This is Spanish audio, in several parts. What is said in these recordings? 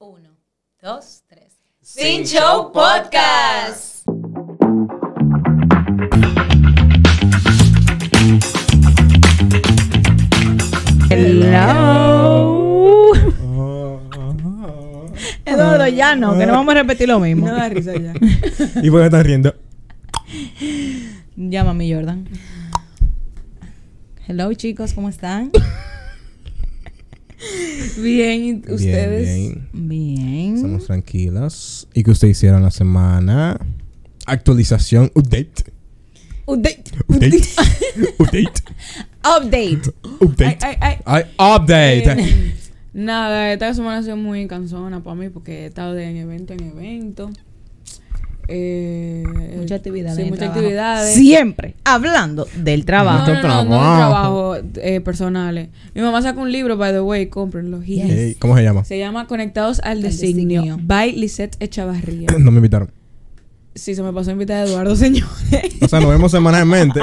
Uno, dos, tres. Sin Show Podcast. Hello. Eduardo, ya no, que no vamos a repetir lo mismo. No da risa ya. ¿Y por qué están riendo? Llámame Jordan. Hello, chicos, ¿cómo están? Bien, ¿y ustedes. Bien, bien. Bien. Estamos tranquilas. ¿Y qué ustedes hicieron la semana? Actualización, update. Update. Update. update. Update. Update. Ay, ay, Ay, update. Eh, nada, esta semana ha sido muy cansona para mí porque he estado de en evento en evento. Eh, Mucha actividad. Sí, muchas trabajo. actividades. Siempre hablando del trabajo. no, no, no, no, trabajo. trabajo eh, personales. Mi mamá sacó un libro, by the way, cómprenlo. Yes. ¿Cómo se llama? Se llama Conectados al Designio, Designio. by Lisette Echavarría. No me invitaron. sí, se me pasó a invitar a Eduardo, señores. O sea, nos vemos semanalmente.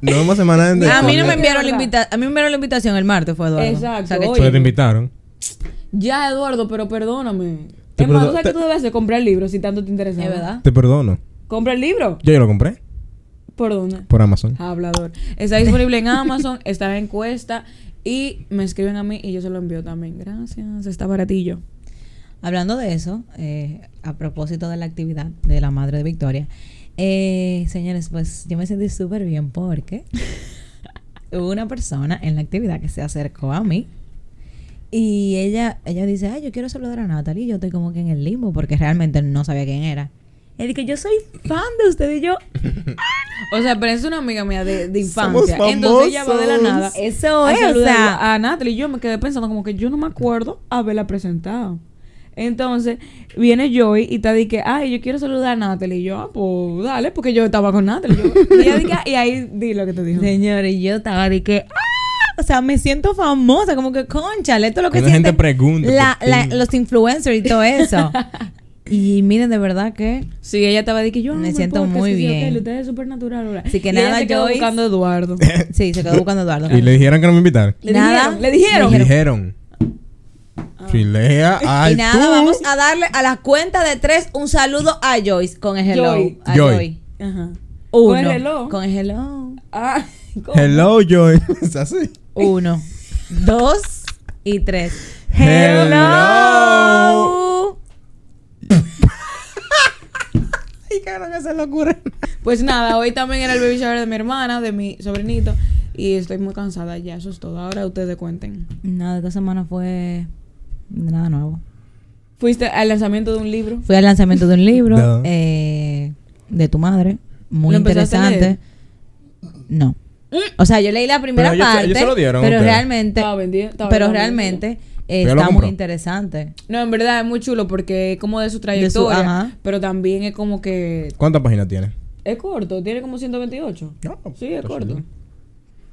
Nos vemos semanalmente. A mí no me enviaron la invitación. A mí me enviaron la invitación el martes, fue Eduardo. Exacto, O sea, que oye. Pero te invitaron. ya, Eduardo, pero perdóname. Te Es más, perdo- ¿tú sabes que tú debes de comprar el libro si tanto te interesa? Es verdad. Te perdono. Compra el libro. Yo ya lo compré. ¿Por dónde? Por Amazon. Hablador. Está disponible en Amazon, está en encuesta y me escriben a mí y yo se lo envío también. Gracias, está baratillo. Hablando de eso, eh, a propósito de la actividad de la madre de Victoria, eh, señores, pues yo me sentí súper bien porque hubo una persona en la actividad que se acercó a mí y ella, ella dice, ay, yo quiero saludar a Natalie y yo estoy como que en el limbo porque realmente no sabía quién era. Él dice, yo soy fan de usted y yo, O sea, pero es una amiga mía de, de Somos infancia. Entonces ella va de la nada. eso a es, o sea, a Natalie y yo me quedé pensando como que yo no me acuerdo haberla presentado. Entonces, viene Joy y te dice, ay, yo quiero saludar a Natalie. Y yo, ah, pues dale, porque yo estaba con Natalie. Yo- y, ella dice, y ahí di lo que te dijo. señores, yo estaba de que, ¡ah! O sea, me siento famosa, como que, conchale, esto es lo que Cuando la gente siente pregunta la- por la- ti. los influencers y todo eso. y miren, de verdad que Sí, ella estaba de que yo Me el siento podcast, muy bien. usted es súper natural. Así que Y nada, se quedó Joyce. buscando a Eduardo. sí, se quedó buscando a Eduardo. Y le dijeron que no me invitaron. ¿Le Nada. dijeron? ¿Le dijeron? Le Dijeron. Chilea. Ay, y nada, tú. vamos a darle a la cuenta de tres un saludo a Joyce con el hello. Joy. A Joy. Joy. Ajá. Uno. Con el reloj. Con el hello. Ah, ¿cómo? Hello, Joy. ¿Es así? Uno, dos y tres. Hello. Ay, cara, que se le ocurre. Pues nada, hoy también era el baby shower de mi hermana, de mi sobrinito. Y estoy muy cansada ya, eso es todo. Ahora ustedes cuenten. Nada, esta semana fue nada nuevo. ¿Fuiste al lanzamiento de un libro? Fui al lanzamiento de un libro No. eh, de tu madre, muy ¿Lo empezaste a interesante. No. O sea, yo leí la primera Pero parte, ellos se lo dieron a pero ustedes. realmente, Estaba vendido. estaba pero vendido. realmente eh, está muy interesante. No, en verdad es muy chulo porque es como de su trayectoria. ajá. pero también es como que. ¿Cuántas páginas tiene? Es corto, tiene como 128. No, Sí, es corto.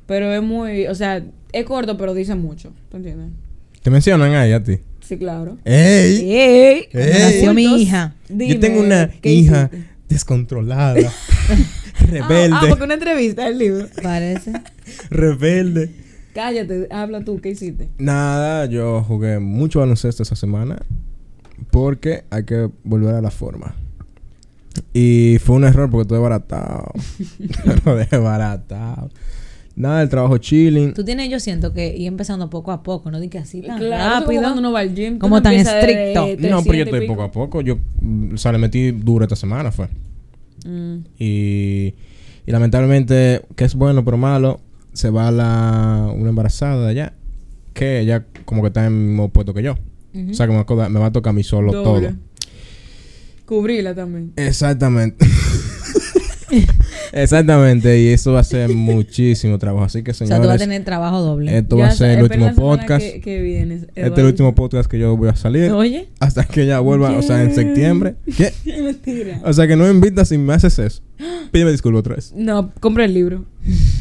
Pero es muy. O sea, es corto, pero dice mucho. ¿Tú entiendes? Te mencionan ahí a ti. Sí, claro. ¡Ey! ¡Ey! Ey. Nació mi hija. dime, Yo tengo una ¿qué hija hiciste? descontrolada, rebelde, Ah, porque una entrevista el libro. Parece. rebelde. Cállate, habla tú, ¿qué hiciste? Nada, yo jugué mucho baloncesto esa semana porque hay que volver a la forma. Y fue un error porque estuve baratado. Lo dejé baratado. Nada, el trabajo chilling. Tú tienes, yo siento que ir empezando poco a poco, no di que así tan Claro, como rápido. cuando uno va al gym. Como no tan de estricto. No, pero 300 yo estoy pico. poco a poco. Yo, o sea, le metí duro esta semana, fue. Mm. Y, y lamentablemente, que es bueno pero malo, se va la, una embarazada de allá, que ella como que está en el mismo puesto que yo. O sea, que me va, a coda- me va a tocar a mí solo Doble. todo. Cubrirla también. Exactamente. Exactamente, y eso va a ser muchísimo trabajo. Así que, o sea, señores, tú vas a tener trabajo doble. esto Ya va a ser el último podcast. Que, que viene, Este es el último podcast que yo voy a salir. Oye, Hasta que ella vuelva, o sea, en septiembre. ¿Qué? Mentira. O sea, que no me invitas si me haces eso. Pídeme disculpa otra vez. No, compra el libro.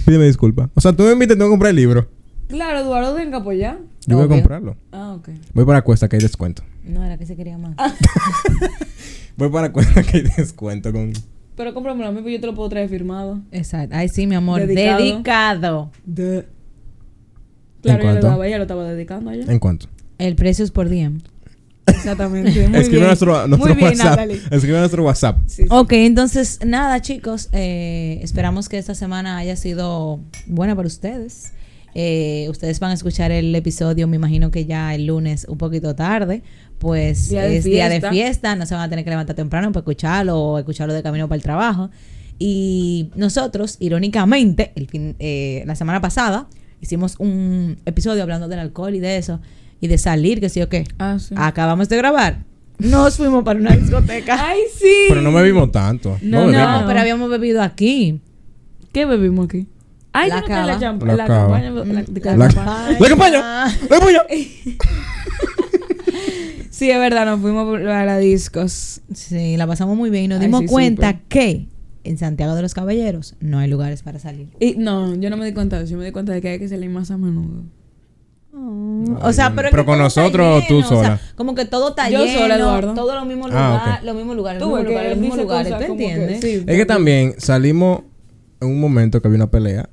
Pídeme disculpa. O sea, tú me invitas y tengo que comprar el libro. Claro, Eduardo, venga, pues ya. Yo voy a comprarlo. Ah, ok. Voy para Cuesta que hay descuento. no era que se quería más. Voy para Cuesta que hay descuento con... Pero cómpramelo a mí, pues yo te lo puedo traer firmado. Exacto. Ay, sí, mi amor. Dedicado. Dedicado. De... Claro, ella lo, estaba, ella lo estaba dedicando allá. ¿En cuánto? El precio es por DM. Exactamente. Muy Escribe bien. nuestro, nuestro Muy bien, WhatsApp. Escribe nuestro WhatsApp. Sí, sí. Ok, entonces nada chicos, eh, esperamos que esta semana haya sido buena para ustedes. Eh, ustedes van a escuchar el episodio, me imagino que ya el lunes un poquito tarde, pues Día de es día de fiesta. no se van a tener que levantar temprano para escucharlo o escucharlo de camino para el trabajo. Y nosotros, irónicamente, el fin, eh, la semana pasada hicimos un episodio hablando del alcohol y de eso, y de salir, que sí o qué. Ah, sí. Acabamos de grabar. Nos fuimos para una discoteca. Ay, sí. Pero no bebimos tanto. No, No, No, pero habíamos bebido aquí. ¿Qué bebimos aquí? Ay, La no cava. La la cava. campaña. La, La campaña. La, ¡La campaña! ¡La campaña! Sí, es verdad, nos fuimos a la discos. Sí, la pasamos muy bien y nos Ay, dimos sí, cuenta que en Santiago de los Caballeros no hay lugares para salir. Y no, yo no me di cuenta de eso. Yo me di cuenta de que hay que salir más a menudo. o sea, pero, Pero con todo nosotros tú lleno, o sea, sola. como que todo está Yo lleno, sola, Eduardo. todos los mismos Ah, lugares, los mismos lugares, Tú los mismos lugares, los mismos ¿tú que entiendes? sí, Es que también salimos en un momento que había una pelea.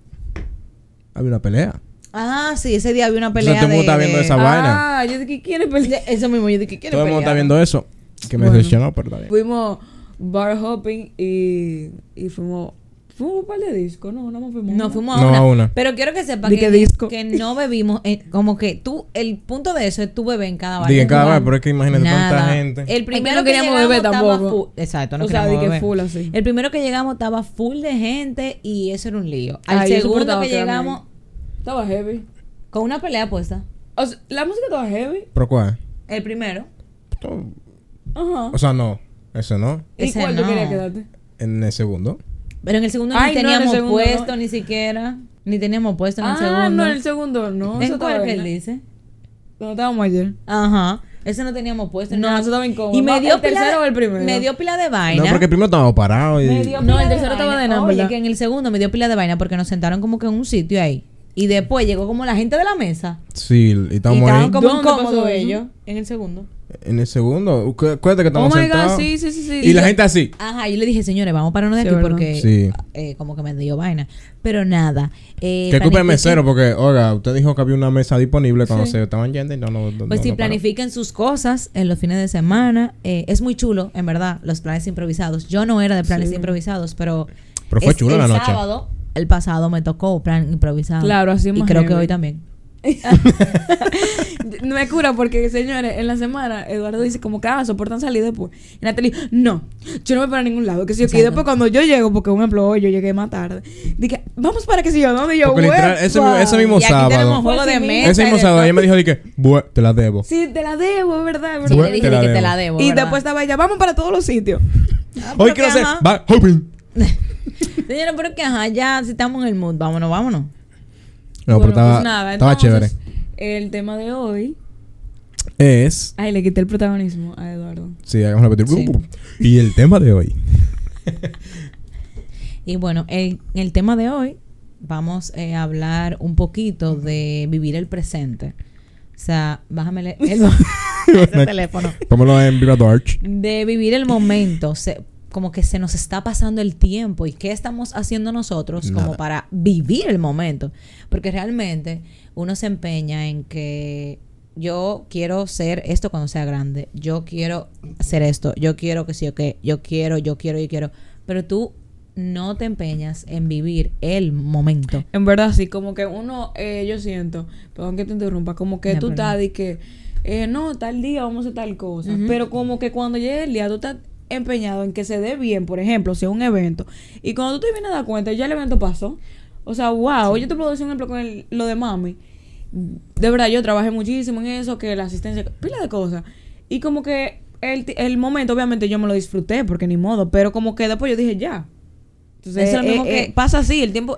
Había una pelea. Ah, sí, ese día había una pelea todo el mundo de, está viendo de- esa vaina. Ah, yo dije, ¿quién es pelear? eso mismo, yo dije, ¿quién Todo el mundo está viendo eso. Que me Bueno. decepcionó, pero está bien. Fuimos bar hopping y, y fuimos. Fuimos un par de discos, no, no fuimos. No, fuimos a No, una. a una. Pero quiero que sepa Di que, que disco. que no bebimos, eh, como que tú, el punto de eso es tú beber en cada Diga en cada vez, pero es que imagínate Nada. tanta gente. El primero no que queríamos llegamos beber estaba tampoco. full. Exacto, no O sea, queríamos que beber. full así. El primero que llegamos estaba full de gente y eso era un lío. Al Ay, segundo que llegamos. Estaba heavy. con una pelea puesta. O sea, la música estaba heavy. ¿Pero cuál? El primero. Ajá. O sea, no. Eso no. ¿Y ese cuál tú no. querías quedarte? En el segundo. Pero en el segundo Ay, ni no, en el teníamos segundo puesto no. ni siquiera. Ni teníamos puesto en el ah, segundo. no, en el segundo no. ¿En eso cuál estaba que él bien. dice? Donde estábamos ayer. Ajá. Ese no teníamos puesto. ni No, nada. eso estaba incómodo. Y me ¿Va- dio el pila tercero de- o el primero? Me dio pila de vaina. No, porque primero estábamos parados y... Me dio- No, el de tercero estaba de nada. Oye, ¿verdad? que en el segundo me dio pila de vaina porque nos sentaron como que en un sitio ahí. Y después llegó como la gente de la mesa. Sí, y Y estaban ahí. como ¿Dónde pasó incómodos ellos. En el segundo. En el segundo. Cu- Acuérdate que Oh estamos my sentados. god, sí, sí, sí. sí. Y la gente así. Ajá, yo le dije, señores, vamos a pararnos de Sí, aquí ¿verdad? porque Sí. eh, como que me dio vaina. Pero nada. Eh, Que culpa el mesero, porque, oiga, usted dijo que había una mesa disponible cuando se estaban yendo y no, no, no Pues no paró. planifiquen sus cosas en los fines de semana. Eh, es muy chulo, en verdad, los planes improvisados. Yo no era de planes Sí. improvisados, pero. Pero fue es- chulo el la noche. sábado, el pasado, me tocó plan improvisado. Claro, así Y más creo que hoy también. No me cura porque, señores, en la semana Eduardo dice como que, ah, soportan salir después. Y Natalie, no, yo no me paro a ningún lado. Que si yo, y Exacto. después cuando yo llego, porque un ejemplo hoy yo llegué más tarde, dije, vamos para que si yo, ¿dónde Y yo? Porque literal, ese, ese mismo Y aquí tenemos sábado. juego de Pues mesa. Ese y mismo sábado ella me dijo, dije, "Bue, te la debo. Sí, te la debo, es verdad, es Sí, le dije Te la de que te la debo. y ¿verdad? después estaba ella, vamos para todos los sitios. Ah, Hoy quiero que, hacer bar hopping. Señora, pero que ajá, ya si estamos en el mood, vámonos, vámonos. No, Bueno, pero estaba, pues nada, estaba chévere. El tema de hoy. Es. Ay, le quité el protagonismo a Eduardo. Sí, hagamos repetir. Sí. Y el tema de hoy. Y bueno, en el tema de hoy vamos eh, a hablar un poquito de vivir el presente. O sea, bájame el, el- teléfono. Póngalo en Viva. De vivir el momento. se- como que se nos está pasando el tiempo y qué estamos haciendo nosotros como para vivir el momento. Porque realmente uno se empeña en que yo quiero ser esto cuando sea grande. Yo quiero hacer esto. Yo quiero que sí o que. Yo quiero, yo quiero, yo quiero. Pero tú no te empeñas en vivir el momento. En verdad, sí, como que uno, eh, yo siento, perdón que te interrumpa, como que No tú estás de que, eh, no, tal día vamos a hacer tal cosa. Pero como que cuando llegue el día, tú estás empeñado en que se dé bien, por ejemplo, si es un evento. Y cuando tú te vienes a dar cuenta, ya el evento pasó. O sea, wow, yo te puedo decir un ejemplo con el- lo de mami. De verdad, yo trabajé muchísimo en eso, que la asistencia, pila de cosas. Y como que el, el momento, obviamente, yo me lo disfruté, porque ni modo, pero como que después yo dije, ya. Entonces, Eso es lo eh, mismo eh, que- pasa así, el tiempo.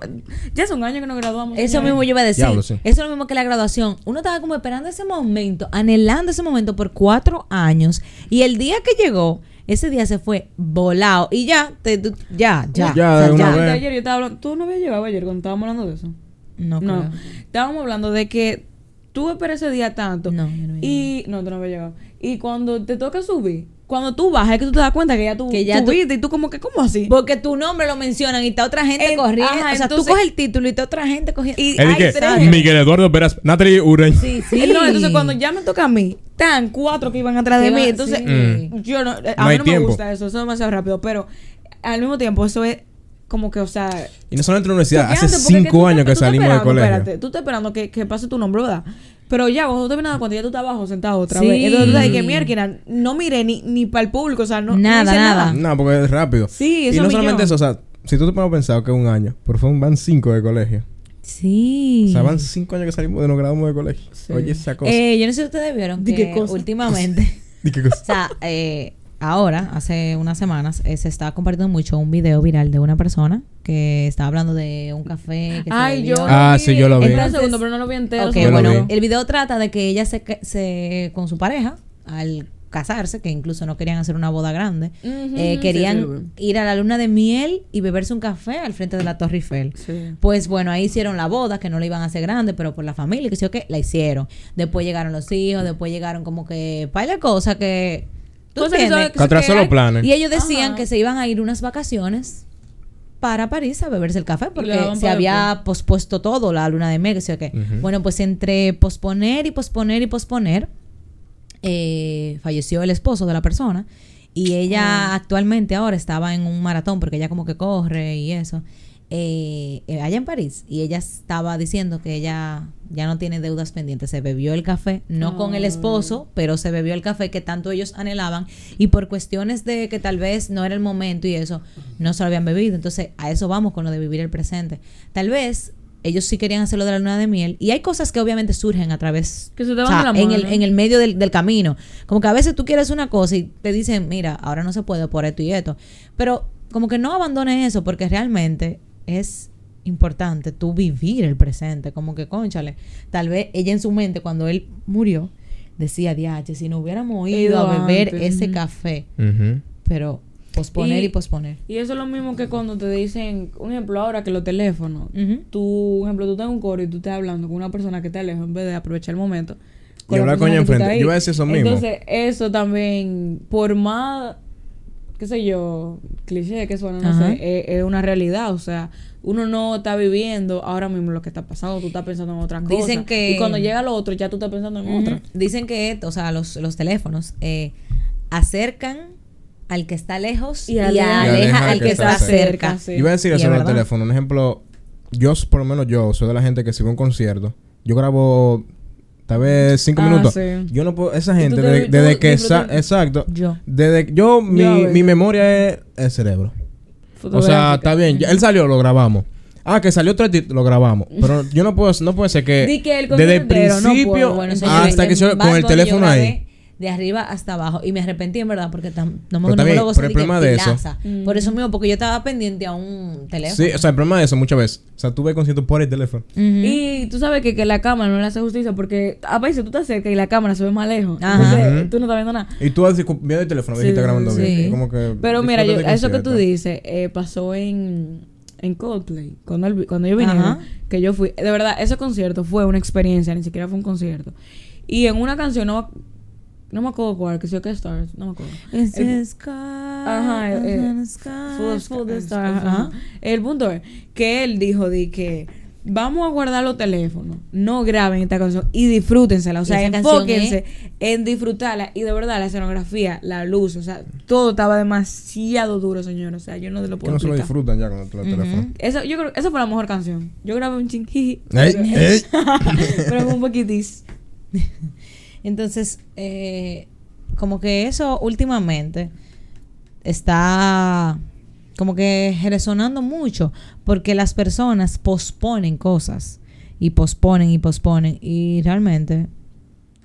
Ya hace un año que nos graduamos. Eso mismo yo iba a decir. Diablo, sí. Eso es lo mismo que la graduación. Uno estaba como esperando ese momento, anhelando ese momento por cuatro años. Y el día que llegó, ese día se fue volado. Y ya, te- tú- ya, ya. Ya, o sea, vez. ayer yo estaba hablando. ¿Tú no habías llegado ayer cuando estábamos hablando de eso? No, No. creo. Estábamos hablando de que tú esperas ese día tanto. No, yo no había Y. No, tú no habías llegado. Y cuando te toca subir, cuando tú bajas es que tú te das cuenta que ya tú Que ya tú- subiste y tú como que, ¿cómo así? Porque tu nombre lo mencionan y está otra gente En- corriendo. ajá, o sea, entonces- tú coges el título y está otra gente cogiendo. Y Es hay tres. que Miguel Eduardo Peras, Natalie Ureñ. Sí, sí. No, entonces cuando ya me toca a mí, están cuatro que iban atrás de mí. Entonces, sí. Mm. yo no, a No mí hay no tiempo. me gusta eso, eso es demasiado rápido. Pero al mismo tiempo, eso es como que, o sea. Y no solamente en la universidad, hace cinco tú años que tú salimos del colegio. Espérate, tú estás esperando que, que pase tu nombre, ¿verdad? Pero ya, cuando tú te cuenta, ya tú estás abajo sentado otra Sí. vez. Entonces tú sabes que mierda, no miré ni, ni para el público, o sea, no, no Nada, hice nada. No, porque es rápido. Sí, Y eso no millón. solamente eso, o sea, si tú te pones a pensar que es un año, pero fue un, van cinco de colegio. Sí. O sea, van cinco años que salimos de nos graduamos de colegio. Sí. Oye, esa cosa. Eh, yo no sé si ustedes vieron ¿De que qué cosa? últimamente, ¿Y qué cosa? o sea, eh, ahora, hace unas semanas, eh, se está compartiendo mucho un video viral de una persona que estaba hablando de un café que se Ay, yo. Ah, vi. sí, yo lo vi. Espera un Entonces- segundo, pero no lo vi entero. Ok, Yo lo bueno, vi. el video trata de que ella se, ca- se con su pareja al casarse, que incluso no querían hacer una boda grande, eh, querían sí, ir a la luna de miel y beberse un café al frente de la Torre Eiffel. Sí. Pues bueno, ahí hicieron la boda, que no la iban a hacer grande, pero por la familia, que sí o qué, la hicieron. Después llegaron los hijos, después llegaron como que par de cosas que... ¿tú Cosas que son- que hay- planes. Y ellos decían Ajá. que se iban a ir unas vacaciones para París a beberse el café porque se había pospuesto todo, la luna de miel, que sé yo qué. Ujú. Bueno, pues entre posponer y posponer y posponer, eh, falleció el esposo de la persona y ella actualmente ahora estaba en un maratón porque ella como que corre y eso. eh, eh, allá en París y ella estaba diciendo que ella ya no tiene deudas pendientes. Se bebió el café no con el esposo pero se bebió el café que tanto ellos anhelaban. Y por cuestiones de que tal vez no era el momento y eso no se lo habían bebido. Entonces a eso vamos con lo de vivir el presente. Tal vez ellos sí querían hacerlo de la luna de miel. Y hay cosas que obviamente surgen a través Que se te o van sea, la en el, en el medio del, del camino. Como que a veces tú quieres una cosa y te dicen, mira, ahora no se puede por esto y esto. Pero como que no abandones eso porque realmente es importante tú vivir el presente. Como que, conchale, tal vez ella en su mente cuando él murió decía, diache, si no hubiéramos ido a beber antes, ese café. Pero posponer y, Y- posponer. Y eso es lo mismo que cuando te dicen, un ejemplo ahora que los teléfonos, Ujú. tú, un ejemplo, tú estás en un coro y tú estás hablando con una persona que está lejos en vez de aprovechar el momento. Y la hablar con ella enfrente. Yo iba a decir eso mismo. Entonces, eso también, por más, qué sé yo, cliché que suena, no Ajá. sé, es, es una realidad. O sea, uno no está viviendo ahora mismo lo que está pasando, tú estás pensando en otra cosa. Dicen que- Y cuando llega lo otro, ya tú estás pensando en Ujú. otra. Dicen que, o sea, los, los teléfonos eh, acercan al que está lejos y, Y aleja- aleja al que está cerca. sí. Iba a decir eso es en el verdad. teléfono. Un ejemplo, yo, por lo menos yo, soy de la gente que si va a un concierto, yo grabo tal vez cinco Ah, minutos. sí. Yo no puedo, esa gente, te- desde, que, exacto, Yo. desde yo, mi, Yo a veces. mi memoria es el cerebro. O sea, está bien, ya- él salió, lo grabamos. Ah, que salió otro lo grabamos. Pero yo no puedo, no puede ser que desde el no principio. Bueno, hasta que yo con el teléfono ahí. De arriba hasta abajo. Y me arrepentí en verdad porque tam- no me, no me lo gocé el problema de eso- pilaza. Por eso mismo, porque yo estaba pendiente a un teléfono. Sí, o sea, el problema de eso muchas veces. O sea, tú ves conciertos por el teléfono. Y tú sabes que, que la cámara no le hace justicia porque a veces tú estás cerca y la cámara se ve más lejos. Ajá. Entonces, tú no estás viendo nada. Y tú vas viendo el teléfono, Sí, está grabando sí. bien. Como que Pero mira, yo, eso que tú dices eh, pasó en, en Coldplay. Cuando, él- cuando yo Ajá. que yo fui. De verdad, ese concierto fue una experiencia, ni siquiera fue un concierto. Y en una canción, no, no me acuerdo cuál, que sé que Stars, no me acuerdo. It's El- sky, Ajá, it's a sky Full of full of stars, stars. ajá. Ajá. El punto es que él dijo de que vamos a guardar los teléfonos, no graben esta canción y disfrútensela, o sea, enfóquense en disfrutarla y de verdad la escenografía, la luz, o sea, todo estaba demasiado duro, señor, o sea, yo no te lo Que puedo no se lo disfrutan ya con el teléfono. Eso, yo creo, esa fue la mejor canción. Yo grabé un chinguiji, Ey, pero, pero un poquitis. Entonces, eh, como que eso últimamente está como que resonando mucho porque las personas posponen cosas y posponen y posponen y realmente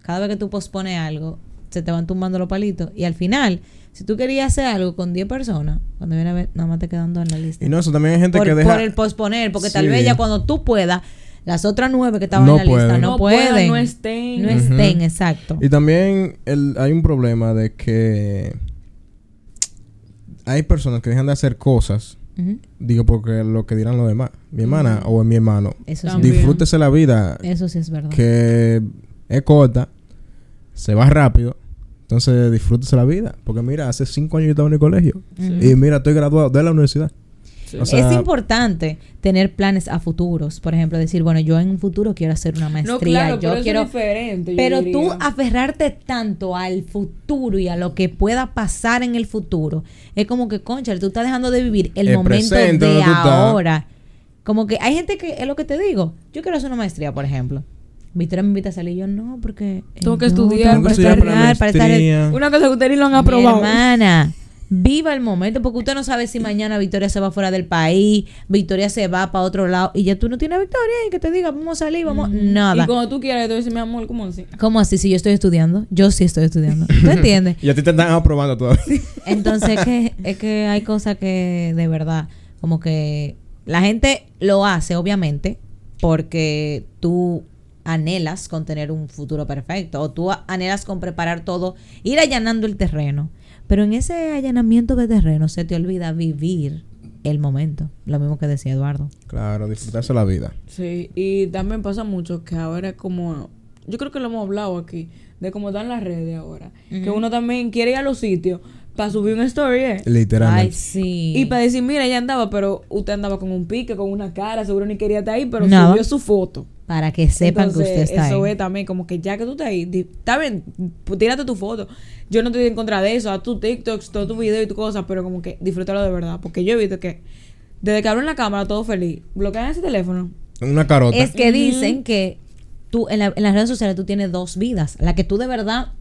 cada vez que tú pospones algo se te van tumbando los palitos y al final si tú querías hacer algo con 10 personas cuando viene a ver nada más te quedando en la lista Y no, eso también hay gente por, que deja. por el posponer porque tal vez ya cuando tú puedas las otras nueve que estaban No en la lista no, pueden no estén. no estén exacto Y también el, hay un problema de que hay personas que dejan de hacer cosas, digo porque lo que dirán los demás, mi hermana o mi hermano, Eso sí, disfrútese la vida eso sí es verdad. que es corta, se va rápido. Entonces, disfrútese la vida. Porque mira, hace cinco años yo estaba en el colegio. Y mira, estoy graduado de la universidad. Sí. O sea, es importante tener planes a futuros. Por ejemplo, decir, bueno, yo en un futuro quiero hacer una maestría. No, claro, yo pero quiero. es diferente. yo Pero diría. tú aferrarte tanto al futuro y a lo que pueda pasar en el futuro, es como que, concha, tú estás dejando de vivir el, El momento presente, de ahora. Como que hay gente que, es lo que te digo, yo quiero hacer una maestría, por ejemplo. Victoria me invita a salir, yo no, porque... eh, Tengo que no, estudiar tengo Tengo que que estudiar para para estar... Una cosa que ustedes ni lo han Mi aprobado. hermana, viva el momento, porque usted no sabe si mañana Victoria se va fuera del país, Victoria se va para otro lado, y ya tú no tienes Victoria y que te diga, vamos a salir, vamos... Nada. Y cuando tú quieras, yo te voy a decir, mi amor, ¿cómo así? ¿Cómo así? Si yo estoy estudiando, yo sí estoy estudiando. ¿Tú entiendes? Y a ti te están aprobando todavía. Entonces que, es que hay cosas que de verdad, como que la gente lo hace, obviamente, porque tú anhelas con tener un futuro perfecto o tú anhelas con preparar todo, ir allanando el terreno. Pero en ese allanamiento de terreno se te olvida vivir el momento. Lo mismo que decía Eduardo. claro, disfrutarse la vida. Sí, y también pasa mucho que ahora es como, yo creo que lo hemos hablado aquí, de cómo están las redes ahora, que uno también quiere ir a los sitios para subir una story, ¿eh? Ay, Literalmente. sí. Y para decir, mira, ella andaba, pero usted andaba con un pique, con una cara, seguro ni quería estar ahí, pero Nada. subió su foto. Para que sepan Entonces, que usted está eso ahí. es también como que ya que tú estás ahí, está bien, pues, tírate tu foto. Yo no estoy en contra de eso, haz tu TikToks, todo tu video y tu cosa, pero como que disfrútalo de verdad. Porque yo he visto que desde que abren la cámara todo feliz, bloquean ese teléfono. Una carota. Es que dicen que tú en, la- en las redes sociales tú tienes dos vidas. La que tú de verdad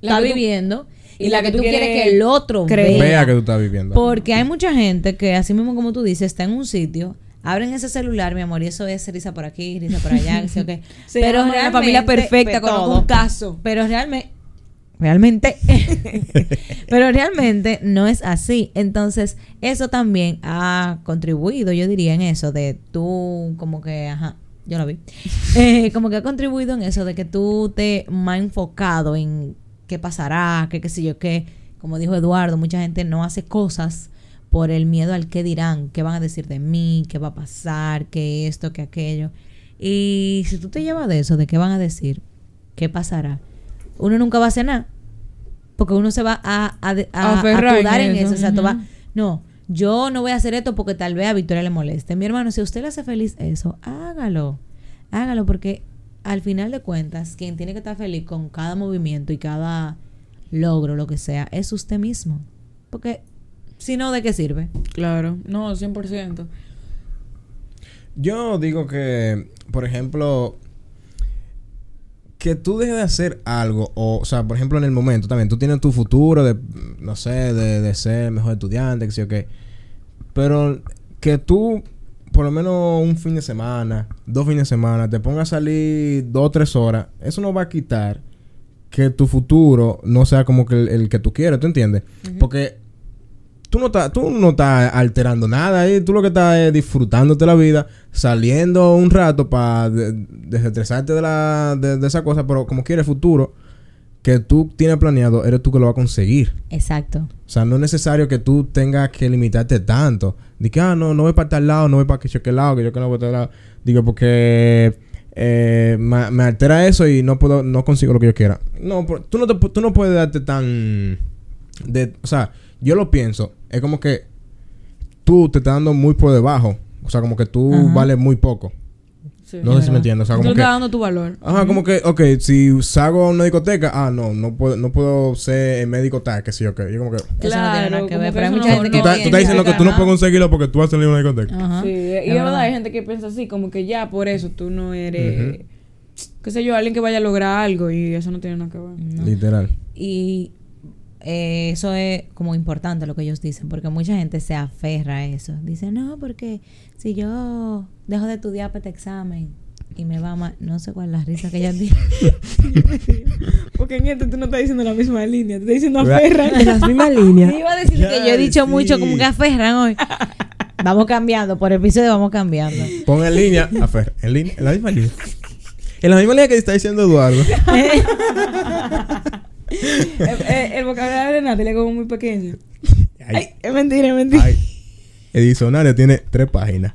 La estás viviendo y, la, que, tú quieres, que el otro creer. vea. Que tú estás viviendo. Porque hay mucha gente que, así mismo como tú dices, está en un sitio, abren ese celular, mi amor, y eso es risa por aquí, risa por allá, que sé qué. Se llama la familia perfecta, pero conozco un caso. Pero realmente, realmente, pero realmente no es así. Entonces, eso también ha contribuido, yo diría, en eso de tú, como que, ajá, yo lo vi, Eh, como que ha contribuido en eso de que tú te más enfocado en qué pasará, qué qué sé yo qué. Como dijo Eduardo, mucha gente no hace cosas por el miedo al qué dirán, qué van a decir de mí, qué va a pasar, qué esto, qué aquello. Y si tú te llevas de eso, de qué van a decir, qué pasará, uno nunca va a hacer nada. Porque uno se va a, a, a- a en acudar en eso, eso. Exacto, va, ujú. no, yo no voy a hacer esto porque tal vez a Victoria le moleste. Mi hermano, si a usted le hace feliz eso, hágalo. Hágalo porque al final de cuentas, quien tiene que estar feliz con cada movimiento y cada logro, lo que sea, es usted mismo. Porque si no, ¿de qué sirve? Claro, no, 100%. Yo digo que, por ejemplo, que tú dejes de hacer algo, o, o sea, por ejemplo, en el momento también, tú tienes tu futuro de, no sé, de, de ser mejor estudiante, que sé yo qué, pero que tú, por lo menos un fin de semana, dos fines de semana, te pongas a salir dos o tres horas, eso no va a quitar que tu futuro no sea como que el, el que tú quieres, ¿tú entiendes? Porque tú no estás tú no estás alterando nada ahí, tú lo que estás es disfrutándote la vida, saliendo un rato para desestresarte de, la, de, de esa cosa, pero como quieres futuro que tú tienes planeado, eres tú que lo vas a conseguir. Exacto. O sea, no es necesario que tú tengas que limitarte tanto. Que, ah, no, no voy para tal lado, no voy para que yo que lado, que yo que no voy para tal lado. Digo, porque eh, me, me altera eso y no puedo, no consigo lo que yo quiera. No, tú no, te, tú no puedes darte tan... De, o sea, yo lo pienso. Es como que tú te estás dando muy por debajo. O sea, como que tú Ajá. vales muy poco. Sí. No sé si me entiendes. O sea, tú como le que... estás dando tu valor. Ajá, como que, ok, si salgo a una discoteca, ah, no, no puedo, no puedo ser el médico tal, que sí, ok. Yo como que... Eso no tiene nada Claro, que ver, pero hay mucha no- gente Tú que no estás, tú estás diciendo que tú no puedes conseguirlo porque tú vas a salir a una discoteca. Ajá. Sí, y es verdad. verdad, hay gente que piensa así, como que ya por eso tú no eres, qué sé yo, alguien que vaya a lograr algo y eso no tiene nada que ver. No. Literal. Y eh, eso es como importante lo que ellos dicen, porque mucha gente se aferra a eso. Dice, no, porque si yo dejo de estudiar para este examen y me va mal, no sé cuál es la risa que ella dice. Porque en este tú no estás diciendo la misma línea, te estás diciendo Ra- aferran. En las mismas líneas. Iba a decir que yo he dicho sí. mucho como que aferran hoy. Vamos cambiando, por episodio vamos cambiando. Pon en línea, a Fer, en línea, en la misma línea. En la misma línea que está diciendo Eduardo. el, el- el vocabulario de Natalia es como muy pequeño. Ay, Ay, es mentira, es mentira. ay. El diccionario tiene tres páginas.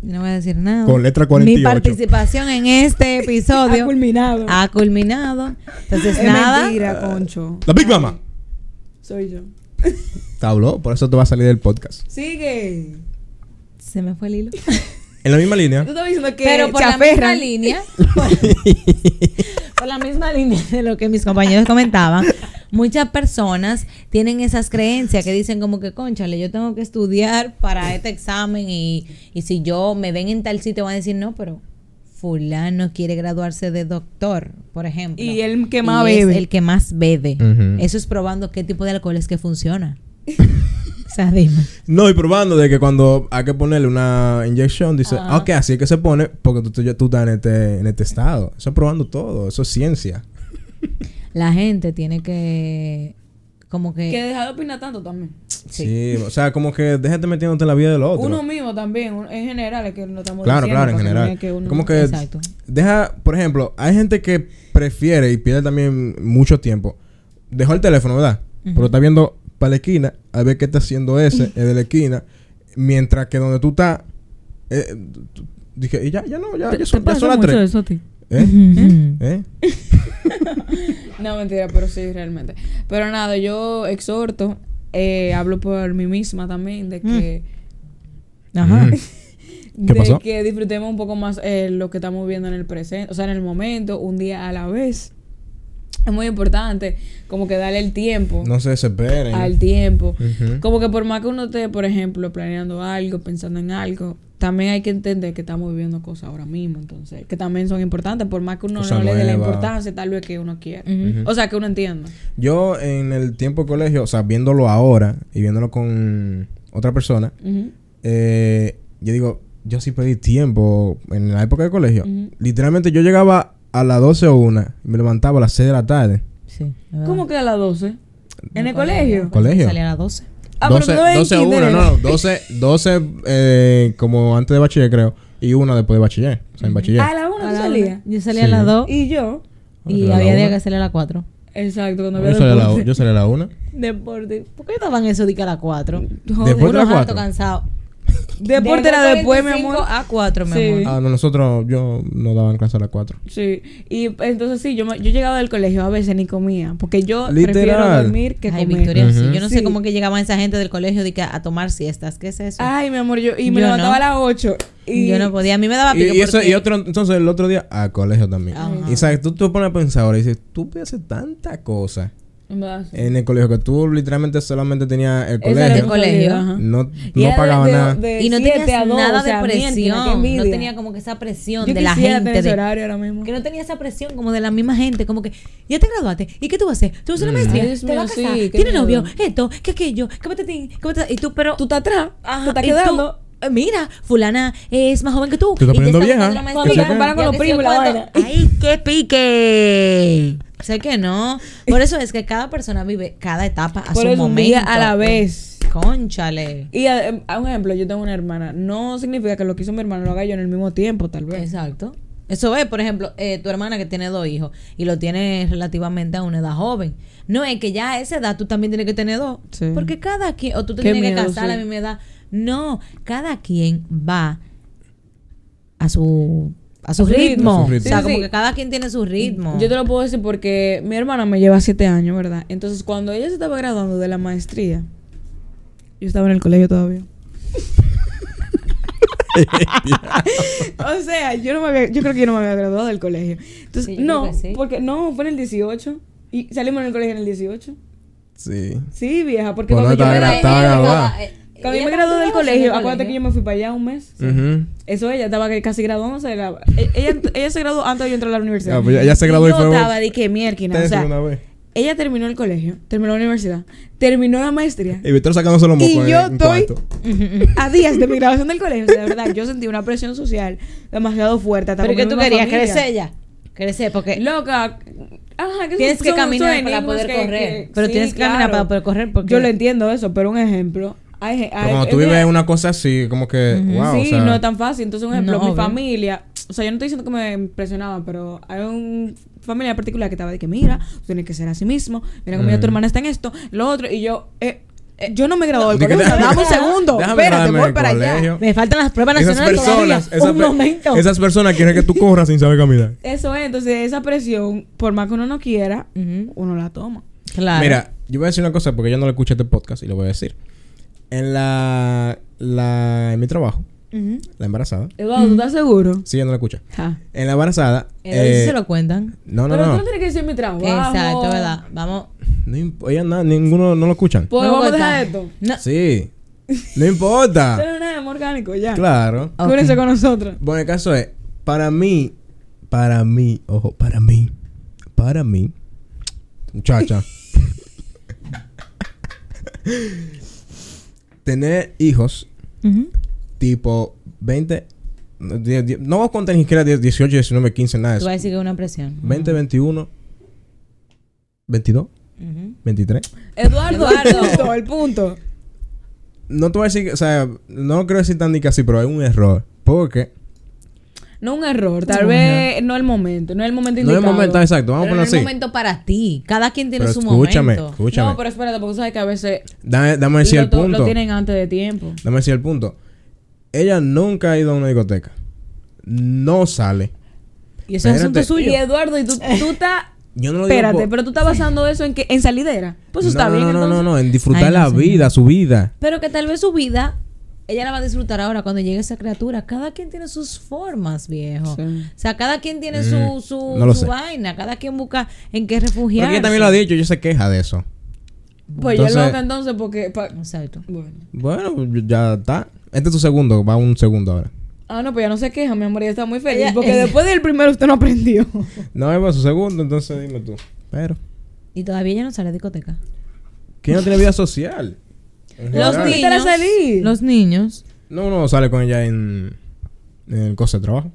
no voy a decir nada. Con letra Mi 48. participación en este Ha episodio culminado. ha culminado. Entonces, es nada. mentira, Concho. La Big Mama. Soy yo. Te habló, por eso te va a salir del podcast. Sigue. Se me fue el hilo. En la misma línea. Tú estabas diciendo que Pero por la misma línea, por, por la misma línea de lo que mis compañeros comentaban, muchas personas tienen esas creencias que dicen como que, conchale, yo tengo que estudiar para este examen y, y si yo me ven en tal sitio van a decir, no, pero fulano quiere graduarse de doctor, por ejemplo. Y el que más Y es bebe. el que más bebe. Eso es probando qué tipo de alcohol es que funciona. o sea, dime. No, y probando de que cuando hay que ponerle una inyección, dice, Ajá. ok, así es que se pone porque tú, tú, tú estás en este, en este estado. Eso es probando todo, eso es ciencia. La gente tiene que como que, Que deja de opinar tanto también. Sí. o sea, como que déjate metiéndote en la vida del otro. Uno mismo también, en general, es que lo estamos Claro, diciendo. claro, en no general. que uno- como que Exacto. deja, por ejemplo, hay gente que prefiere y pierde también mucho tiempo. Dejó el teléfono, ¿verdad? Pero está viendo para la esquina a ver qué está haciendo ese, el de la esquina, mientras que donde tú estás, eh, tú- dije, y ya, ya no, ya, ¿Te, ya son, ya son las mucho tres. eso a ti? ¿Eh? ¿Eh? No, mentira, pero sí, realmente. Pero nada, yo exhorto, eh, hablo por mí misma también, de que, Ajá. Mm. ¿Qué de pasó? que disfrutemos un poco más eh, lo que estamos viviendo en el presente, o sea, en el momento, un día a la vez. Es muy importante, como que darle el tiempo No se desesperen. al tiempo. Como que por más que uno esté, por ejemplo, planeando algo, pensando en algo, también hay que entender que estamos viviendo cosas ahora mismo, entonces, que también son importantes, por más que uno no le dé la importancia tal vez que uno quiera. O sea, que uno entienda. Yo en el tiempo de colegio, o sea, viéndolo ahora y viéndolo con otra persona, eh, yo digo, yo sí pedí tiempo en la época de colegio. Literalmente yo llegaba a las 12 o 1 y me levantaba a las 6 de la tarde. Sí. ¿Cómo queda a las 12? ¿En el No, colegio? ¿Colegio? Salía a las 12. Ah, pero 12, tú en 12 o 1, kinder, no, ¿eh? no, 12, 12 eh, como antes de bachiller creo, y una después de bachiller, o sea, en bachiller. A la 1 A la salía. Yo salía Sí. a las 2 Y yo, y A había días que salía a las 4. exacto, cuando yo, salía a la, yo salía a la 1. Deporte. ¿Por qué estaban eso de que a las 4? Joder. Después de las Uno harto 4. cansado. Deporte era después, mi amor. a 4, mi Sí. amor. Ah, no, nosotros, yo no daban clase a las 4. Sí, y entonces sí, yo, me- yo llegaba del colegio a veces ni comía, porque yo prefiero Literal. dormir que Ay, comer. Victoria, sí. Yo no sé cómo que llegaban esa gente del colegio de que a, a tomar siestas. ¿Qué es eso? Ay, mi amor, yo y me Yo levantaba no. a las 8 y yo no podía. A mí me daba Y, pico y eso, porque- y otro, entonces el otro día, al colegio también. Ajá. Y sabes, tú te pones a pensar ahora y dices, tú puedes hacer tanta cosa En el colegio que tú literalmente solamente tenías el era colegio. el colegio. Ajá. No, no pagaba de- nada. de y no tenías dos, nada o sea, de mierda, presión. No tenía como que esa presión Yo de la gente. tener ese de- horario ahora mismo. que no tenía esa presión como de la misma gente, como que ya te graduaste, ¿y qué tú vas a hacer? ¿Tú vas a una maestría? Ay, Dios ¿Te mío, vas a casar? sí, qué ¿Tienes novio? Esto, ¿qué aquello? ¿Qué patatín? ¿Qué patatín? Y tú, pero... Tú estás atrás, Ajá, te estás tú, quedando. Mira, fulana es más joven que tú. Te estás poniendo está vieja. Cuando te comparan con los primos la vaina. ¡Ay, qué pique! Sé que no. Por eso es que cada persona vive cada etapa a Por su eso un momento. día a la vez. Conchale. Y a, em, a un ejemplo, yo tengo una hermana. No significa que lo que hizo mi hermano lo haga yo en el mismo tiempo, tal vez. Exacto. Eso es, por ejemplo, eh, tu hermana que tiene dos hijos y lo tiene relativamente a una edad joven. No es que ya a esa edad tú también tienes que tener dos. Sí. Porque cada quien, o tú te Qué tienes que casar a la misma edad. No, cada quien va a su a su, A su ritmo. ritmo. A su ritmo. O sea, Sí, como que cada quien tiene su ritmo. Yo te lo puedo decir porque mi hermana me lleva siete años, ¿verdad? Entonces, cuando ella se estaba graduando de la maestría, yo estaba en el colegio todavía. o sea, yo no me había, yo creo que yo no me había graduado del colegio. Entonces, Sí, no, porque no, fue en el 18 y salimos en el colegio en el 18. Sí. Sí, vieja, porque Pues no cuando yo estaba me gra- gradué, estaba graduada. Eh, cuando yo me gradué del colegio, acuérdate que yo me fui para allá un mes. Eso ella estaba casi graduándose. la- e- ella, ella se graduó antes de yo entrar a la universidad. Ah, pues ella se graduó y yo fue- estaba de que mierda, o sea, una vez. ella terminó el colegio, terminó la universidad, terminó la maestría. Y Víctor sacándose los mocos Y yo estoy a días de mi graduación del colegio. O sea, de verdad, yo sentí una presión social demasiado fuerte. hasta Pero mi tú querías crecer ya. Crecer, porque Loca. Ajá, que tienes son- que caminar son para poder que- correr. que- pero sí, tienes que caminar para poder correr. Porque Yo lo entiendo eso, pero un ejemplo. Hay, hay- cuando tú vives una cosa así, como que, wow, sí, o sea, no es tan fácil. Entonces, un ejemplo, No, mi obvio. familia, o sea, yo no estoy diciendo que me impresionaba, pero hay un familia particular que estaba de que, mira, tú tienes que ser así mismo, mira cómo ya tu hermana está en esto, lo otro, y yo, eh, yo no me gradué del colegio. déjame- Dame un segundo. Espérate, voy para allá. Me faltan las pruebas Esas nacionales personas, todavía. esas, Un momento. esas personas quieren que tú corras sin saber caminar. Eso es, entonces esa presión, por más que uno no quiera, uno la toma. Claro. Mira, yo voy a decir una cosa porque yo no le escuché este podcast y lo voy a decir. En la, la en mi trabajo, la embarazada, Eduardo, ¿tú estás seguro? sí, ella no la escucha. Ja. En la embarazada, Eh, eh, se lo cuentan. no, no, Pero tú no, no tienes que decir mi trabajo. Exacto, ¿verdad? Vamos. no ella na- ninguno no lo escuchan. Pues No vamos a dejar esto. No. Sí, no importa. Esto no es nada orgánico, ya. Claro. Ok. Cúrense con nosotros. Bueno, el caso es, para mí, para mí, ojo, para mí, para mí, muchacha, tener hijos Ujú. tipo 20, no, a contar ni siquiera 10, 18, 19, 15, nada de Tú eso. vas a decir que es una presión. 20, 21, 22, Ujú. 23. Eduardo, Eduardo. el punto, el punto. No te voy a decir, o sea, no quiero decir tan ni así, pero hay un error. Porque No un error, tal No, vez no el momento, no es el momento no es indicado. el momento exacto, vamos a no es así. momento para ti. Cada quien tiene Pero su escúchame, momento. escúchame. No, pero espérate, porque tú sabes que a veces Dame, dame decir lo, el to- punto. lo tienen antes de tiempo. Dame decir el punto. Ella nunca ha ido a una discoteca. No sale. Y eso es asunto suyo. Y Eduardo, y tú, tú estás... Yo no lo digo Espérate, por- pero tú estás basando eso en que en salidera. Pues eso no, está bien, no, no, entonces. no, no, en disfrutar Ay, no, la vida, su vida. Pero que tal vez su vida, ella la va a disfrutar ahora cuando llegue esa criatura. Cada quien tiene sus formas, viejo. Sí. O sea, cada quien tiene Mm, su, su, no vaina. Cada quien busca en qué Porque refugiarse. ella también lo ha dicho, ella se queja de eso. Pues yo Entonces- loca entonces porque... pa- Exacto. Bueno. Bueno, ya está. Este es tu segundo, va un segundo ahora. Ah, no, pues ya no se queja, mi amor, ella está muy feliz. Ella- porque ella- después del primero usted no aprendió. No, va su segundo, entonces dime tú. Pero, Y todavía ella no sale a discoteca. ¿quién no tiene vida social? Los niños. salir. Los niños. No, no, sale con ella en, en el cosa de trabajo.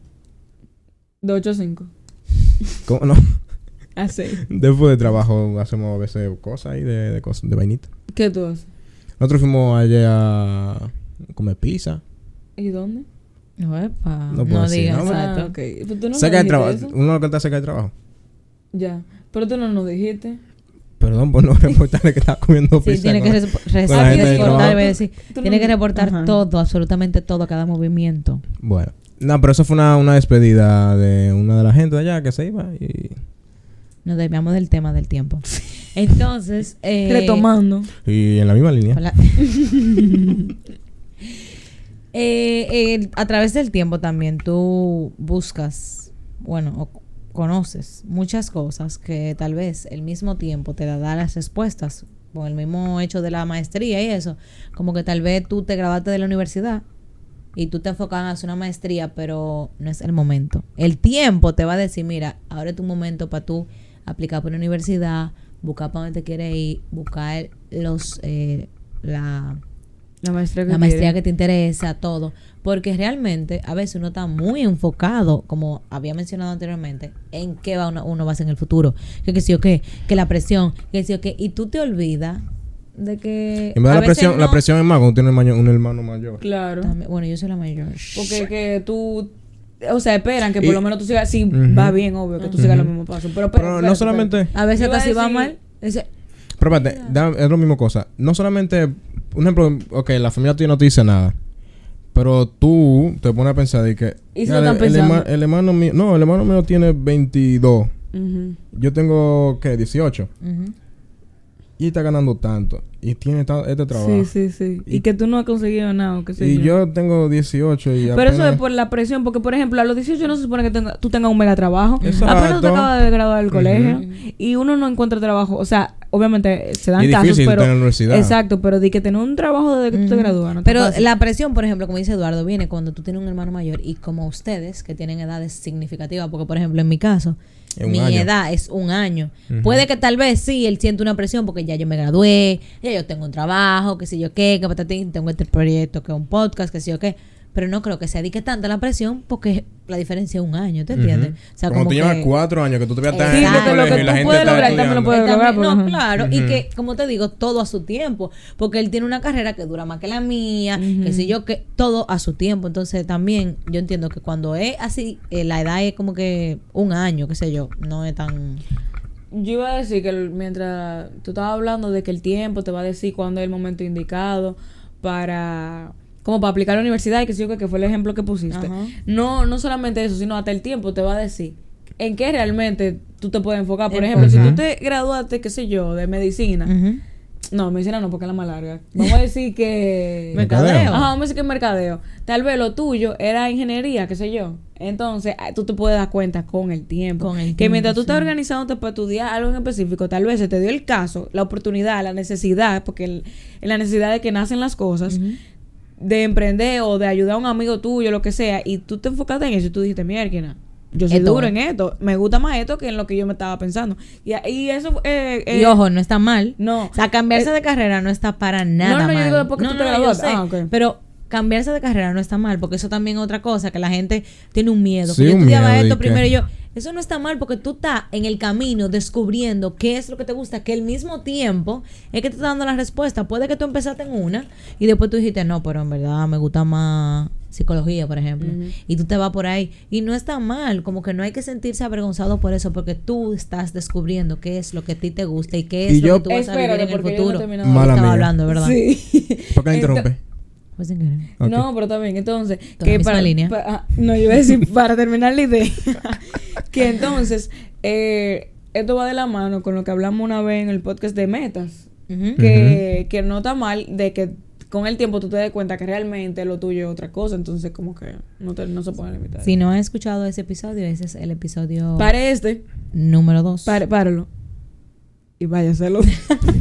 De 8 a 5. ¿Cómo no? A 6. Después de trabajo hacemos a veces cosas ahí de, de cosas, de vainita. ¿Qué tú haces? Nosotros fuimos ayer a comer pizza. ¿Y dónde? Epa, No no, puedo decir, digas, ¿no? exacto. Ah, ok. Pues tú no cerca de trabajo. Uno lo que está cerca de trabajo. Ya. Pero tú no nos dijiste. Perdón por no reportarle que estaba comiendo Sí, pizza. tiene que Tú tiene que reportar Ajá. todo, absolutamente todo, cada movimiento. Bueno. No, pero eso fue una, una despedida de una de la gente de allá que se iba y... Nos desviamos del tema del tiempo. Entonces, eh, Retomando. Y en la misma línea. Eh, eh, a través del tiempo también tú buscas, bueno, o conoces muchas cosas que tal vez el mismo tiempo te da las respuestas, con el mismo hecho de la maestría y eso, como que tal vez tú te graduaste de la universidad y tú te enfocas en hacer una maestría, pero no es el momento. El tiempo te va a decir, mira, ahora es tu momento para tú aplicar por la universidad, buscar para dónde te quieres ir, buscar los eh, la La maestría que la maestría quiere. que te interesa, todo. Porque realmente a veces uno está muy enfocado, como había mencionado anteriormente, en qué va uno, uno va a hacer en el futuro. Que que sí o qué, que la presión, que sí o qué. Y tú te olvidas de que... En de la presión, la presión es más cuando tiene un hermano, un hermano mayor. Claro. También- bueno, yo soy la mayor. Porque que tú... O sea, esperan que por Y- lo menos tú sigas... Sí, Ujú. va bien, obvio, que tú sigas los mismos pasos. Pero, Pero no solamente... A veces hasta si va mal. ese- Pero espérate, da- es lo mismo cosa. No solamente... Un ejemplo, ok, la familia tuya no te dice nada. Pero tú te pones a pensar de que... Y se "Ya, lo el, están el pensando". herma- el hermano mío... No, el hermano mío tiene 22. Ujú. Yo tengo, ¿qué? 18. Ujú. Y está ganando tanto. Y tiene ta- este trabajo. Sí, sí, sí. Y, Y- que tú no has conseguido nada, sé Y yo. yo tengo 18 y Pero eso es por la presión, porque por ejemplo, a los 18 no se supone que tenga- tú tengas un mega trabajo. Exacto. Apenas tú te acabas de graduar del colegio y uno no encuentra trabajo. O sea, obviamente se dan Y es casos, difícil pero. estar en la universidad. Exacto, pero di que tener un trabajo desde que tú te gradúas. no Pero la presión, por ejemplo, como dice Eduardo, viene cuando tú tienes un hermano mayor y como ustedes, que tienen edades significativas, porque por ejemplo en mi caso, mi año. edad es un año. Puede que tal vez sí, él siente una presión porque ya yo me gradué, ya yo tengo un trabajo, que sé yo qué, que patatín, tengo este proyecto, que es un podcast, que sé yo qué. Pero no creo que se dedique tanto a la presión porque la diferencia es un año, ¿te entiendes? Ujú. O sea, Cuando como tú llevas que- cuatro años que tú todavía estás Sí, en el lo que y la gente puedes está lograr, también lo puedes lograr, también- no, claro, y Ujú. que, como te digo, todo a su tiempo, porque él tiene una carrera que dura más que la mía, que sé yo, que todo a su tiempo. Entonces, también yo entiendo que cuando es así, eh, la edad es como que un año, qué sé yo, no es tan. Yo iba a decir que mientras tú estabas hablando de que el tiempo te va a decir cuándo es el momento indicado para como para aplicar a la universidad y que sí o qué, que fue el ejemplo que pusiste. Ajá. No no solamente eso, sino hasta el tiempo te va a decir en qué realmente tú te puedes enfocar. Por ejemplo, si tú te graduaste, qué sé yo, de medicina. No, medicina no, porque es la más larga. Vamos a decir que... Mercadeo. Ajá, vamos a decir que es mercadeo. Tal vez lo tuyo era ingeniería, qué sé yo. Entonces, ah, tú te puedes dar cuenta con el tiempo. Con el que tiempo, mientras tú sí. estás organizándote para estudiar algo en específico, tal vez se te dio el caso, la oportunidad, la necesidad, porque el- en la necesidad de que nacen las cosas, de emprender o de ayudar a un amigo tuyo, lo que sea, y tú te enfocaste en eso y tú dijiste, mierda, yo soy Esto duro es". en esto, me gusta más esto que en lo que yo me estaba pensando. Y, y eso... eh, eh, y ojo, no está mal. no. O sea, cambiarse de carrera no está para nada no, yo mal. digo después que tú te yo graduaste. sé, Ah, ok. Pero cambiarse de carrera no está mal, porque eso también es otra cosa, que la gente tiene un miedo. Sí, que yo un estudiaba miedo, esto primero y yo, eso no está mal porque tú estás en el camino descubriendo qué es lo que te gusta, que al mismo tiempo es que te está dando la respuesta. Puede que tú empezaste en una y después tú dijiste, no, pero en verdad me gusta más psicología, por ejemplo. Y tú te vas por ahí. Y no está mal, como que no hay que sentirse avergonzado por eso, porque tú estás descubriendo qué es lo que a ti te gusta y qué es Y lo yo- que tú vas a vivir en el porque yo no he futuro. terminado. Mala estaba mía. hablando, ¿verdad? Sí. ¿Por qué interrumpe? Pues sin querer. Ok. No, pero también, entonces, que para, línea. ah, no, yo iba a decir para terminar la idea, que entonces, eh, esto va de la mano con lo que hablamos una vez en el podcast de metas, que, que no está mal de que con el tiempo tú te des cuenta que realmente lo tuyo es otra cosa, entonces como que no, te- no se puede limitar. Si no has escuchado ese episodio, ese es el episodio Pare este, número 2. pare, páralo. Y hacerlo.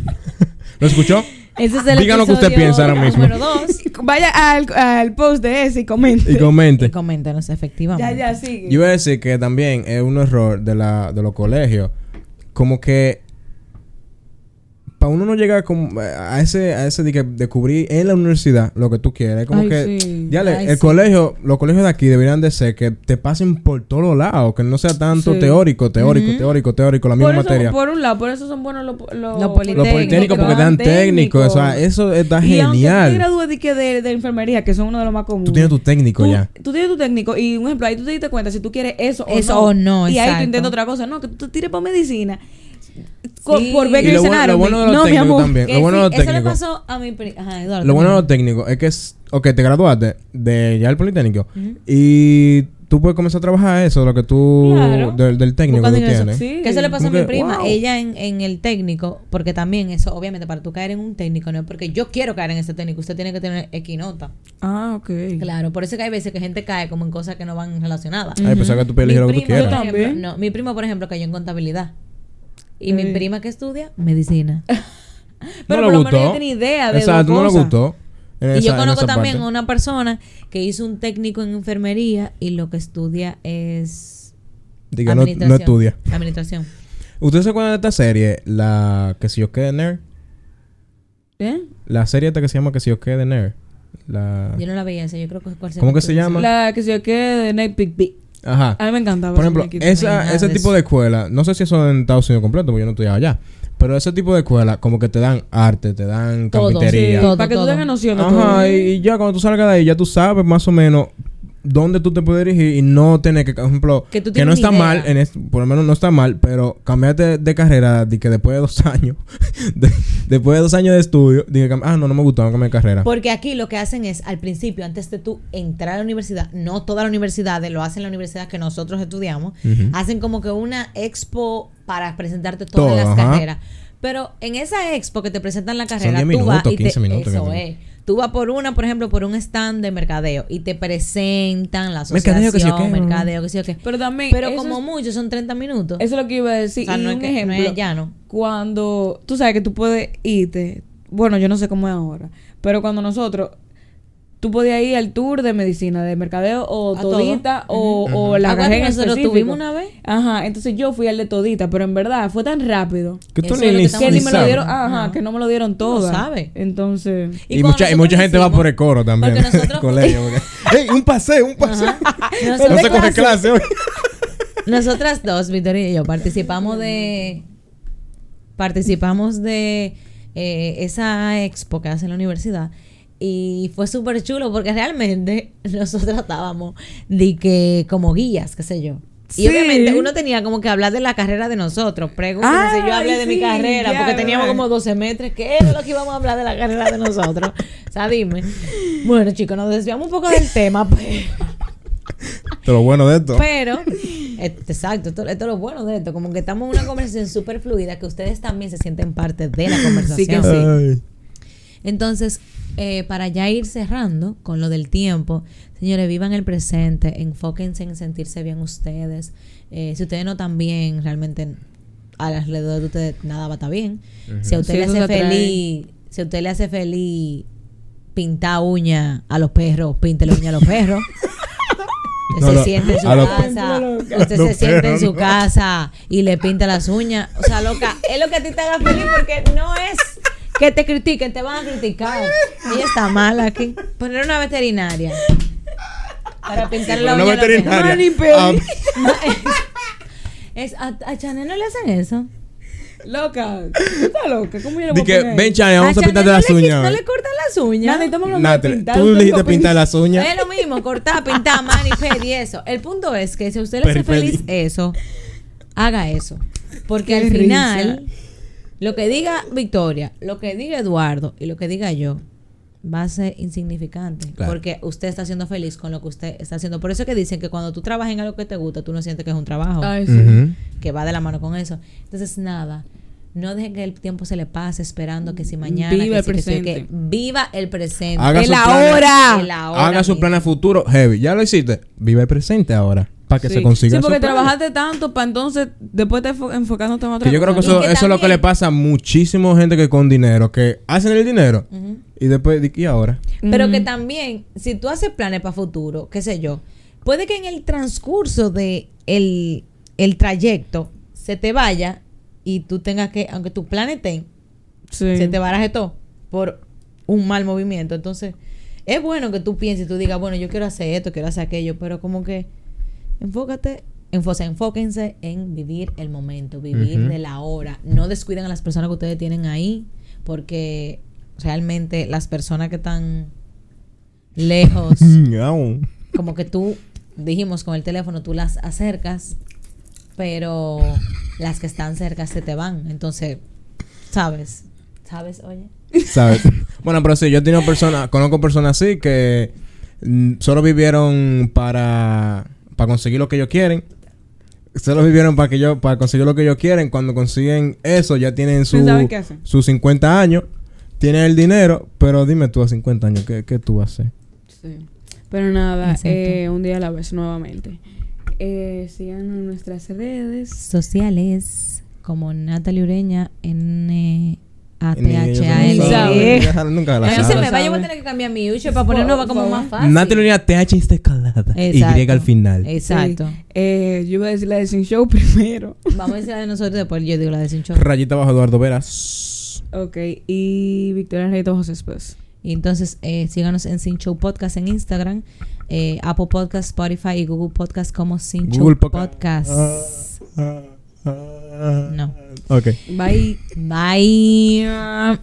¿Lo escuchó? Ese es el Diga lo que usted piensa ahora mismo. Número 2. vaya al, al post de ese y comente. Y comente. Y coméntanos, efectivamente. Ya, ya, sigue. Yo iba a decir que también es un error de, la, de los colegios. Como que para uno no llegar como a ese, a ese de que descubrir en la universidad lo que tú quieres. Es como Ay, que sí. ya le- Ay, el sí. colegio, los colegios de aquí deberían de ser que te pasen por todos lados, que no sea tanto Sí. teórico, teórico, teórico, teórico, la misma por, eso, materia. por un lado, por eso son buenos los los Los Los politécnicos, politécnicos porque te dan técnico, o sea, eso está Y aunque tú te genial. de, que de, de enfermería, que son uno de los más comunes. Tú tienes tu técnico tú, ya. tú tienes tu técnico y un ejemplo, ahí tú te diste cuenta si tú quieres eso o Eso no. o no, Y ahí tú intentas otra cosa. No, que tú te tires por medicina. Sí. Por ver Y que lo dicen bueno- lo bueno de los No, mi amor. también. Lo bueno sí, de los eso le técnicos. pasó a mi pri- Ajá, Eduardo. Lo bueno de los termina. técnicos es que es, ok, te graduaste de ya el Politécnico y tú puedes comenzar a trabajar eso, lo que tú, Claro. del, del técnico que tú tienes. Sí. Que eso le pasó a mi que, prima. wow. Ella en, en el técnico, porque también eso, obviamente, para tú caer en un técnico, no es porque yo quiero caer en ese técnico, usted tiene que tener equinota. Ah, ok. Claro, por eso que hay veces que gente cae como en cosas que no van relacionadas. Ay, pensaba que tú puedes Mi elegir lo que tú quieras. Yo ejemplo, también. no, mi primo, por ejemplo, cayó en contabilidad. Y mi prima que estudia medicina. Pero no por le lo menos ella tenía idea de Exacto, no le gustó. en y yo conozco también parte. una persona que hizo un técnico en enfermería y lo que estudia es Diga, no, estudia. Administración. ¿Ustedes se acuerdan de esta serie? La que si yo quede nerd. ¿Eh? La serie esta que se llama que si yo quede nerd. La... Yo no la veía esa, yo creo que es cuál ¿Cómo que se llama? La que se yo quede de Night Big B. Ajá. A mí me encantaba. Por ejemplo, esa, ese de tipo eso. de escuela, no sé si eso en Estados Unidos completo, porque yo no estudiaba allá. Pero ese tipo de escuela, como que te dan arte, te dan Todo, carpintería. sí, todo. Para que tú tengas noción de Ajá, todo. y, y ya cuando tú salgas de ahí, ya tú sabes más o menos dónde tú te puedes dirigir y no tener que, por ejemplo, Que no está idea. mal, en es- por lo menos no está mal, pero cambiarte de carrera de que después de dos años, de- después de dos años de estudio, dije, ah, no, no me gustó, no cambié de carrera. Porque aquí lo que hacen es, al principio, antes de tú entrar a la universidad, no toda la universidad, lo hacen en la universidad que nosotros estudiamos, hacen como que una expo para presentarte todas Todo, las ajá. carreras. Pero en esa expo que te presentan la carrera, 10 tú vas minutos, y te- 15 minutos, eso es. Tú vas por una, por ejemplo, por un stand de mercadeo y te presentan la asociación, Mercadeo, que sí o qué. mercadeo, que sí. Pero también. Pero eso como es- mucho son 30 minutos. Eso es lo que iba a decir. O sea, y no es un que- no ejemplo. es llano. Cuando tú sabes que tú puedes irte. Bueno, yo no sé cómo es ahora. Pero cuando nosotros. Tú podías ir al tour de medicina, de mercadeo o A todo. todita o, o la Acuérdate carrera que en nosotros específico. tuvimos una vez. Ajá, entonces yo fui al de todita, pero en verdad fue tan rápido que tú ni, ni- que me lo dieron, ajá, que no me lo dieron todo. sabe. Entonces, Y, mucha, y mucha gente va por el coro también. Porque nosotros- colegio. porque, ¡Ey, un paseo, un paseo! Nosotros- no se coge clase hoy. Nosotras dos, Victoria y yo, participamos de. Participamos de eh, esa expo que hace en la universidad. Y fue súper chulo porque realmente nosotros estábamos de que como guías, qué sé yo. Y Sí. obviamente uno tenía como que hablar de la carrera de nosotros. Pregúntenme si yo hablé de mi carrera, ya, porque teníamos ¿verdad? como 12 metros. ¿Qué era lo que íbamos a hablar de la carrera de nosotros? O sea, dime. Bueno, chicos, nos desviamos un poco del tema, pues. Pero lo bueno de esto. Pero, eh, exacto, esto, esto es lo bueno de esto. Como que estamos en una conversación súper fluida, que ustedes también se sienten parte de la conversación. Sí que sí. Ay. Entonces, eh, para ya ir cerrando con lo del tiempo, señores, vivan el presente, enfóquense en sentirse bien ustedes. Eh, si ustedes no están bien, realmente alrededor de ustedes nada va a estar bien. Si a usted Sí, le hace feliz, si a usted le hace feliz pintar uña a los perros, pinte la uña a los perros. Usted No, se lo- siente en su casa, usted se siente en su no. casa y le pinta las uñas. O sea, loca, es lo que a ti te haga feliz porque no es que te critiquen, te van a criticar. Ella está mala aquí. Poner una veterinaria para pintar la Una uña. a perros. veterinaria. Ah, Es, a, a Chanel no le hacen eso. Loca. ¿Tú estás loca? ¿Cómo yo le voy di a poner? ven, Chane, vamos a, Chanel pintarte las uñas. No le cortan las uñas. Nada, estamos hablando de pintar. tú dijiste pintar. las uñas. Es lo mismo, cortar, pintar, mani, pedi, eso. El punto es que si a usted le hace feliz eso, haga eso. Porque Qué al final, risa. Lo que diga Victoria, lo que diga Eduardo y lo que diga yo, va a ser insignificante. Claro. Porque usted está siendo feliz con lo que usted está haciendo. Por eso es que dicen que cuando tú trabajas en algo que te gusta, tú no sientes que es un trabajo. Ay, sí. Ujú. que va de la mano con eso. Entonces, nada, no dejen que el tiempo se le pase esperando que si mañana, Viva que el si, que si, presente. que viva el presente. Haga el planes. El ahora Haga su mismo. plan a futuro heavy. Ya lo hiciste. Vive el presente ahora. Para que Sí. se consiga Sí, porque trabajaste tanto para entonces después te enfo- enfocándote en otra Que yo creo que eso, Y que eso es lo que le pasa a muchísima gente que con dinero, que hacen el dinero y después, ¿y ahora? Pero que también, si tú haces planes para futuro, qué sé yo, puede que en el transcurso de el, el trayecto se te vaya y tú tengas que, aunque tus planes estén, Sí. se te baraje todo por un mal movimiento. Entonces, es bueno que tú pienses y tú digas, bueno, yo quiero hacer esto, quiero hacer aquello, pero como que enfócate, o sea, enfóquense en vivir el momento, vivir de la hora. No descuiden a las personas que ustedes tienen ahí, porque realmente las personas que están lejos, como que tú, dijimos con el teléfono, tú las acercas, pero las que están cerca se te van. Entonces, ¿sabes? ¿Sabes? Oye. ¿Sabes? bueno, pero sí, yo he tenido personas, conozco personas así que mm, solo vivieron para, para conseguir lo que ellos quieren. Solo vivieron para que yo, para conseguir lo que ellos quieren. Cuando consiguen eso, ya tienen su, sus 50 años, tienen el dinero, pero dime tú a 50 años, ¿qué, qué tú haces? Sí. Pero nada, eh, un día a la vez nuevamente. Eh, sigan en nuestras redes. Sociales, como Natalie Ureña, N A A Nunca la Ay, no se me va, yo voy a tener que cambiar mi ucho para ponerlo va como más fácil. Natalie Unida TH intercalada. Y al final. Exacto. Eh, yo iba a decir la de Sin Show primero. Vamos a decir la de nosotros después. Yo digo la de Sin Show. Rayita bajo Eduardo Veras. Ok. Y Victoria Reito José después. Y entonces eh, síganos en Sin Show Podcast en Instagram, eh, Apple Podcast, Spotify y Google Podcast como Sin Show Podcast. Ah, ah. No. Ok. Bye. Bye.